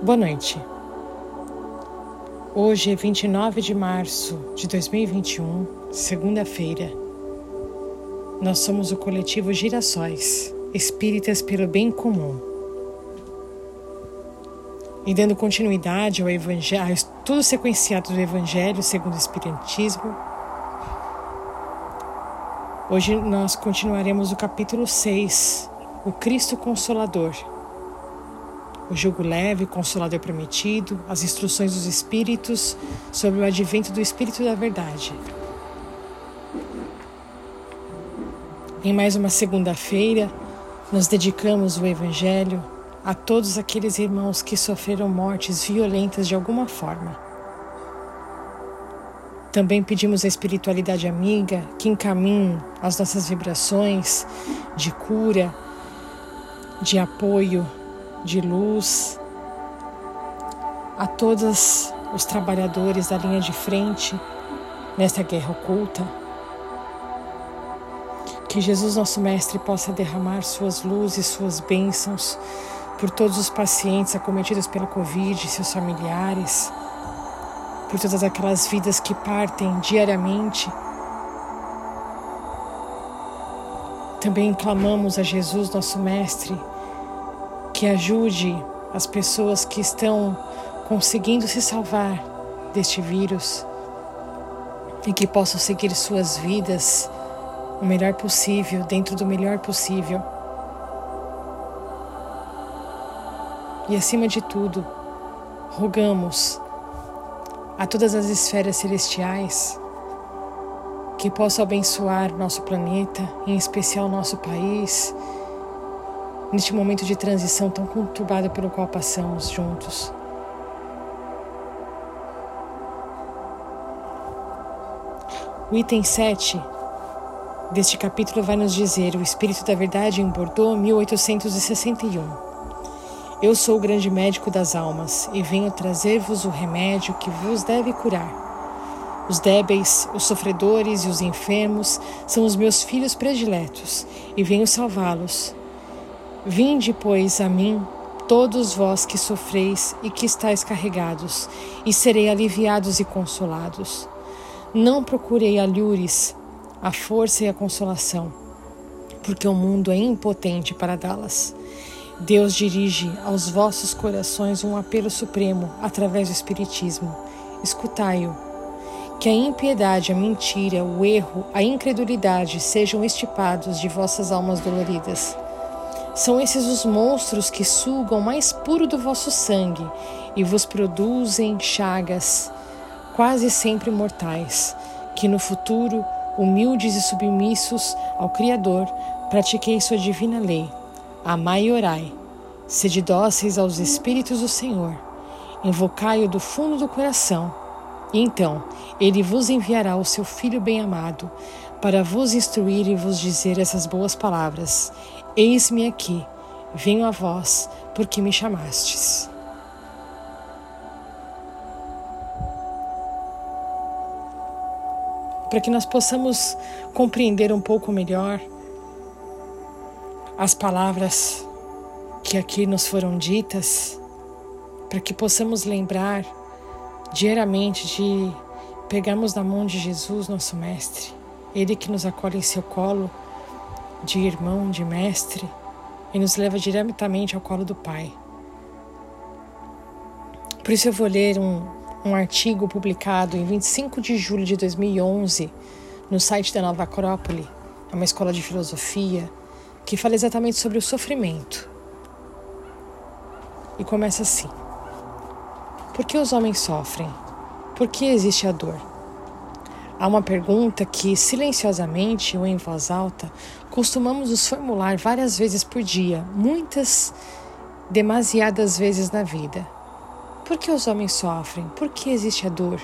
Boa noite. Hoje é 29 de março de 2021, segunda-feira. Nós somos o coletivo Girassóis, espíritas pelo bem comum. E dando continuidade ao, evangelho, ao estudo sequenciado do Evangelho segundo o Espiritismo, hoje nós continuaremos o capítulo 6, o Cristo Consolador o jugo leve, o consolador prometido, as instruções dos Espíritos sobre o advento do Espírito da Verdade. Em mais uma segunda-feira, nós dedicamos o Evangelho a todos aqueles irmãos que sofreram mortes violentas de alguma forma. Também pedimos à espiritualidade amiga que encaminhe as nossas vibrações de cura, de apoio, de luz, a todos os trabalhadores da linha de frente nesta guerra oculta. Que Jesus, nosso Mestre, possa derramar suas luzes, suas bênçãos por todos os pacientes acometidos pela Covid seus familiares, por todas aquelas vidas que partem diariamente. Também clamamos a Jesus, nosso Mestre, que ajude as pessoas que estão conseguindo se salvar deste vírus e que possam seguir suas vidas o melhor possível, dentro do melhor possível. E acima de tudo, rogamos a todas as esferas celestiais que possam abençoar nosso planeta, em especial nosso país neste momento de transição tão conturbado pelo qual passamos juntos. O item 7 deste capítulo vai nos dizer: O Espírito da Verdade em Bordeaux, 1861. Eu sou o grande médico das almas e venho trazer-vos o remédio que vos deve curar. Os débeis, os sofredores e os enfermos são os meus filhos prediletos e venho salvá-los Vinde, pois, a mim, todos vós que sofreis e que estáis carregados, e serei aliviados e consolados. Não procurei alhures, a força e a consolação, porque o mundo é impotente para dá-las. Deus dirige aos vossos corações um apelo supremo através do Espiritismo. Escutai-o. Que a impiedade, a mentira, o erro, a incredulidade sejam estipados de vossas almas doloridas são esses os monstros que sugam mais puro do vosso sangue e vos produzem chagas, quase sempre mortais, que no futuro, humildes e submissos ao Criador, pratiquei sua divina lei. Amai e orai, sede dóceis aos Espíritos do Senhor, invocai-o do fundo do coração, e então ele vos enviará o seu Filho bem-amado, para vos instruir e vos dizer essas boas palavras. Eis-me aqui, venho a vós, porque me chamastes. Para que nós possamos compreender um pouco melhor as palavras que aqui nos foram ditas, para que possamos lembrar diariamente de pegarmos na mão de Jesus, nosso Mestre, Ele que nos acolhe em seu colo de irmão, de mestre, e nos leva diretamente ao colo do Pai. Por isso eu vou ler um, um artigo publicado em 25 de julho de 2011 no site da Nova Acrópole, é uma escola de filosofia, que fala exatamente sobre o sofrimento. E começa assim: Por que os homens sofrem? Por que existe a dor? Há uma pergunta que, silenciosamente ou em voz alta, costumamos nos formular várias vezes por dia, muitas, demasiadas vezes na vida. Por que os homens sofrem? Por que existe a dor?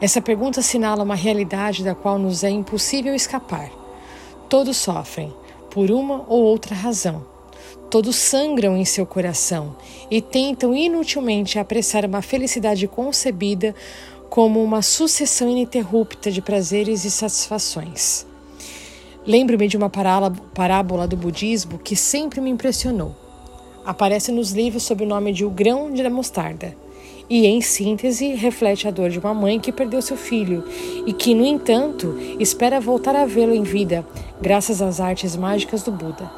Essa pergunta assinala uma realidade da qual nos é impossível escapar. Todos sofrem, por uma ou outra razão. Todos sangram em seu coração e tentam inutilmente apressar uma felicidade concebida como uma sucessão ininterrupta de prazeres e satisfações. Lembro-me de uma parábola do budismo que sempre me impressionou. aparece nos livros sob o nome de O Grão de Mostarda e, em síntese, reflete a dor de uma mãe que perdeu seu filho e que, no entanto, espera voltar a vê-lo em vida, graças às artes mágicas do Buda.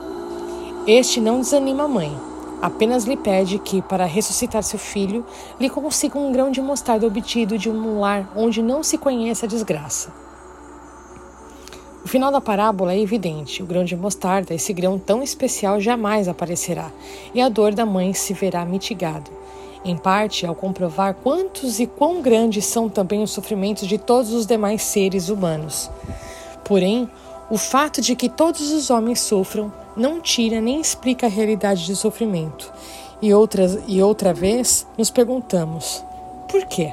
Este não desanima a mãe, apenas lhe pede que, para ressuscitar seu filho, lhe consiga um grão de mostarda obtido de um lar onde não se conhece a desgraça. O final da parábola é evidente: o grão de mostarda, esse grão tão especial, jamais aparecerá, e a dor da mãe se verá mitigada em parte ao comprovar quantos e quão grandes são também os sofrimentos de todos os demais seres humanos. Porém, o fato de que todos os homens sofram não tira nem explica a realidade do sofrimento. E, outras, e outra vez nos perguntamos: por quê?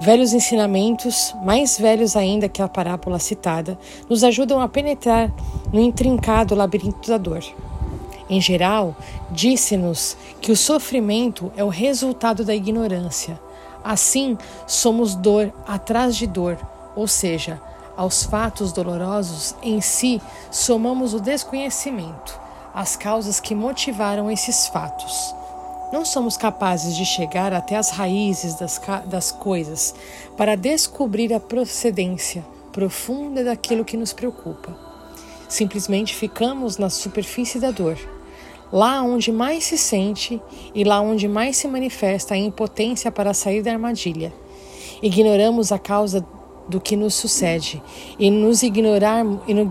Velhos ensinamentos, mais velhos ainda que a parábola citada, nos ajudam a penetrar no intrincado labirinto da dor. Em geral, disse-nos que o sofrimento é o resultado da ignorância. Assim, somos dor atrás de dor, ou seja, aos fatos dolorosos em si somamos o desconhecimento, as causas que motivaram esses fatos. Não somos capazes de chegar até as raízes das, das coisas para descobrir a procedência profunda daquilo que nos preocupa. Simplesmente ficamos na superfície da dor lá onde mais se sente e lá onde mais se manifesta a impotência para sair da armadilha. Ignoramos a causa do que nos sucede e nos, ignorar, e, no,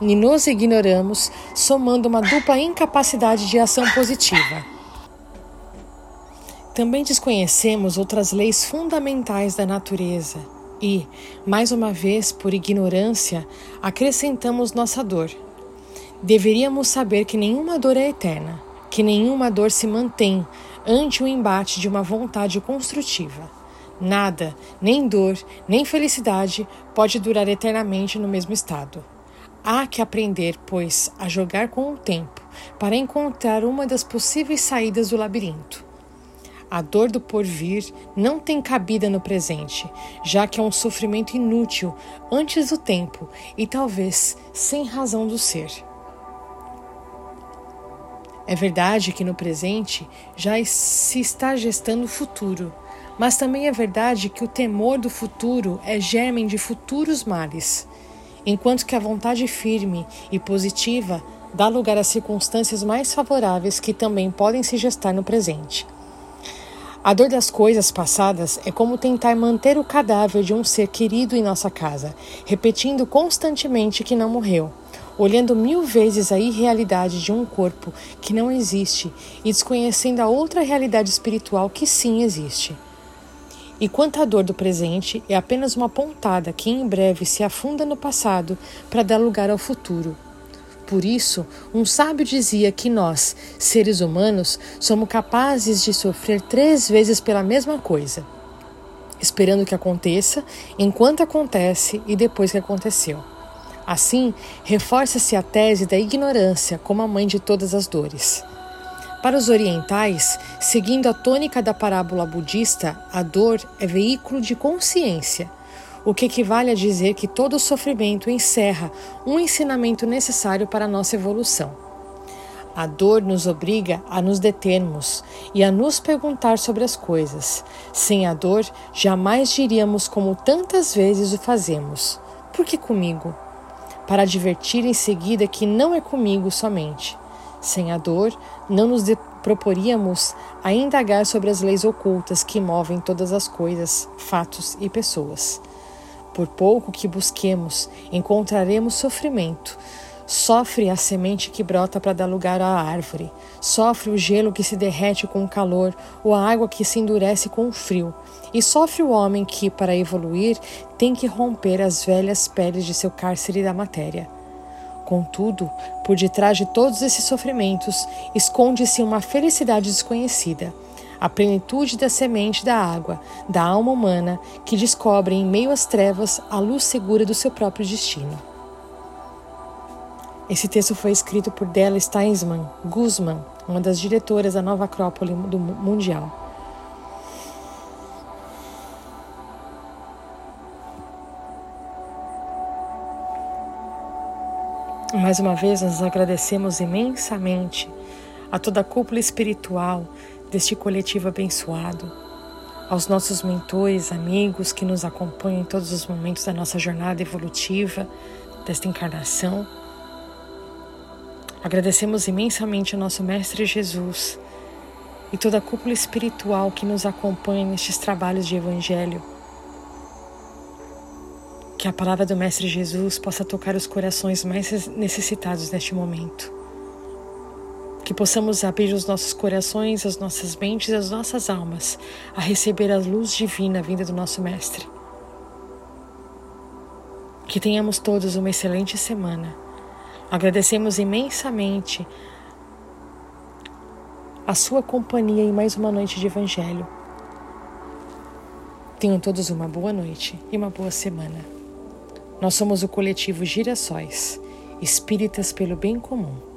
e nos ignoramos, somando uma dupla incapacidade de ação positiva. Também desconhecemos outras leis fundamentais da natureza e, mais uma vez, por ignorância, acrescentamos nossa dor Deveríamos saber que nenhuma dor é eterna, que nenhuma dor se mantém ante o embate de uma vontade construtiva. Nada, nem dor, nem felicidade, pode durar eternamente no mesmo estado. Há que aprender, pois, a jogar com o tempo para encontrar uma das possíveis saídas do labirinto. A dor do porvir não tem cabida no presente, já que é um sofrimento inútil antes do tempo e talvez sem razão do ser. É verdade que no presente já se está gestando o futuro, mas também é verdade que o temor do futuro é germen de futuros males, enquanto que a vontade firme e positiva dá lugar a circunstâncias mais favoráveis que também podem se gestar no presente. A dor das coisas passadas é como tentar manter o cadáver de um ser querido em nossa casa, repetindo constantemente que não morreu olhando mil vezes a irrealidade de um corpo que não existe e desconhecendo a outra realidade espiritual que sim existe. E quanto à dor do presente, é apenas uma pontada que em breve se afunda no passado para dar lugar ao futuro. Por isso, um sábio dizia que nós, seres humanos, somos capazes de sofrer três vezes pela mesma coisa, esperando que aconteça, enquanto acontece e depois que aconteceu. Assim, reforça-se a tese da ignorância como a mãe de todas as dores. Para os orientais, seguindo a tônica da parábola budista, a dor é veículo de consciência, o que equivale a dizer que todo sofrimento encerra um ensinamento necessário para a nossa evolução. A dor nos obriga a nos determos e a nos perguntar sobre as coisas. Sem a dor, jamais diríamos como tantas vezes o fazemos: Por que comigo? para advertir em seguida que não é comigo somente. Sem a dor, não nos proporíamos a indagar sobre as leis ocultas que movem todas as coisas, fatos e pessoas. Por pouco que busquemos, encontraremos sofrimento, Sofre a semente que brota para dar lugar à árvore. Sofre o gelo que se derrete com o calor, ou a água que se endurece com o frio. E sofre o homem que, para evoluir, tem que romper as velhas peles de seu cárcere da matéria. Contudo, por detrás de todos esses sofrimentos, esconde-se uma felicidade desconhecida a plenitude da semente da água, da alma humana, que descobre em meio às trevas a luz segura do seu próprio destino. Esse texto foi escrito por Della Steinsman Guzman, uma das diretoras da nova Acrópole do Mundial. Mais uma vez, nós agradecemos imensamente a toda a cúpula espiritual deste coletivo abençoado, aos nossos mentores, amigos que nos acompanham em todos os momentos da nossa jornada evolutiva, desta encarnação. Agradecemos imensamente ao nosso Mestre Jesus e toda a cúpula espiritual que nos acompanha nestes trabalhos de Evangelho. Que a palavra do Mestre Jesus possa tocar os corações mais necessitados neste momento que possamos abrir os nossos corações, as nossas mentes, as nossas almas a receber a luz divina vinda do nosso Mestre. Que tenhamos todos uma excelente semana. Agradecemos imensamente a sua companhia em mais uma noite de Evangelho. Tenham todos uma boa noite e uma boa semana. Nós somos o coletivo Girassóis, espíritas pelo bem comum.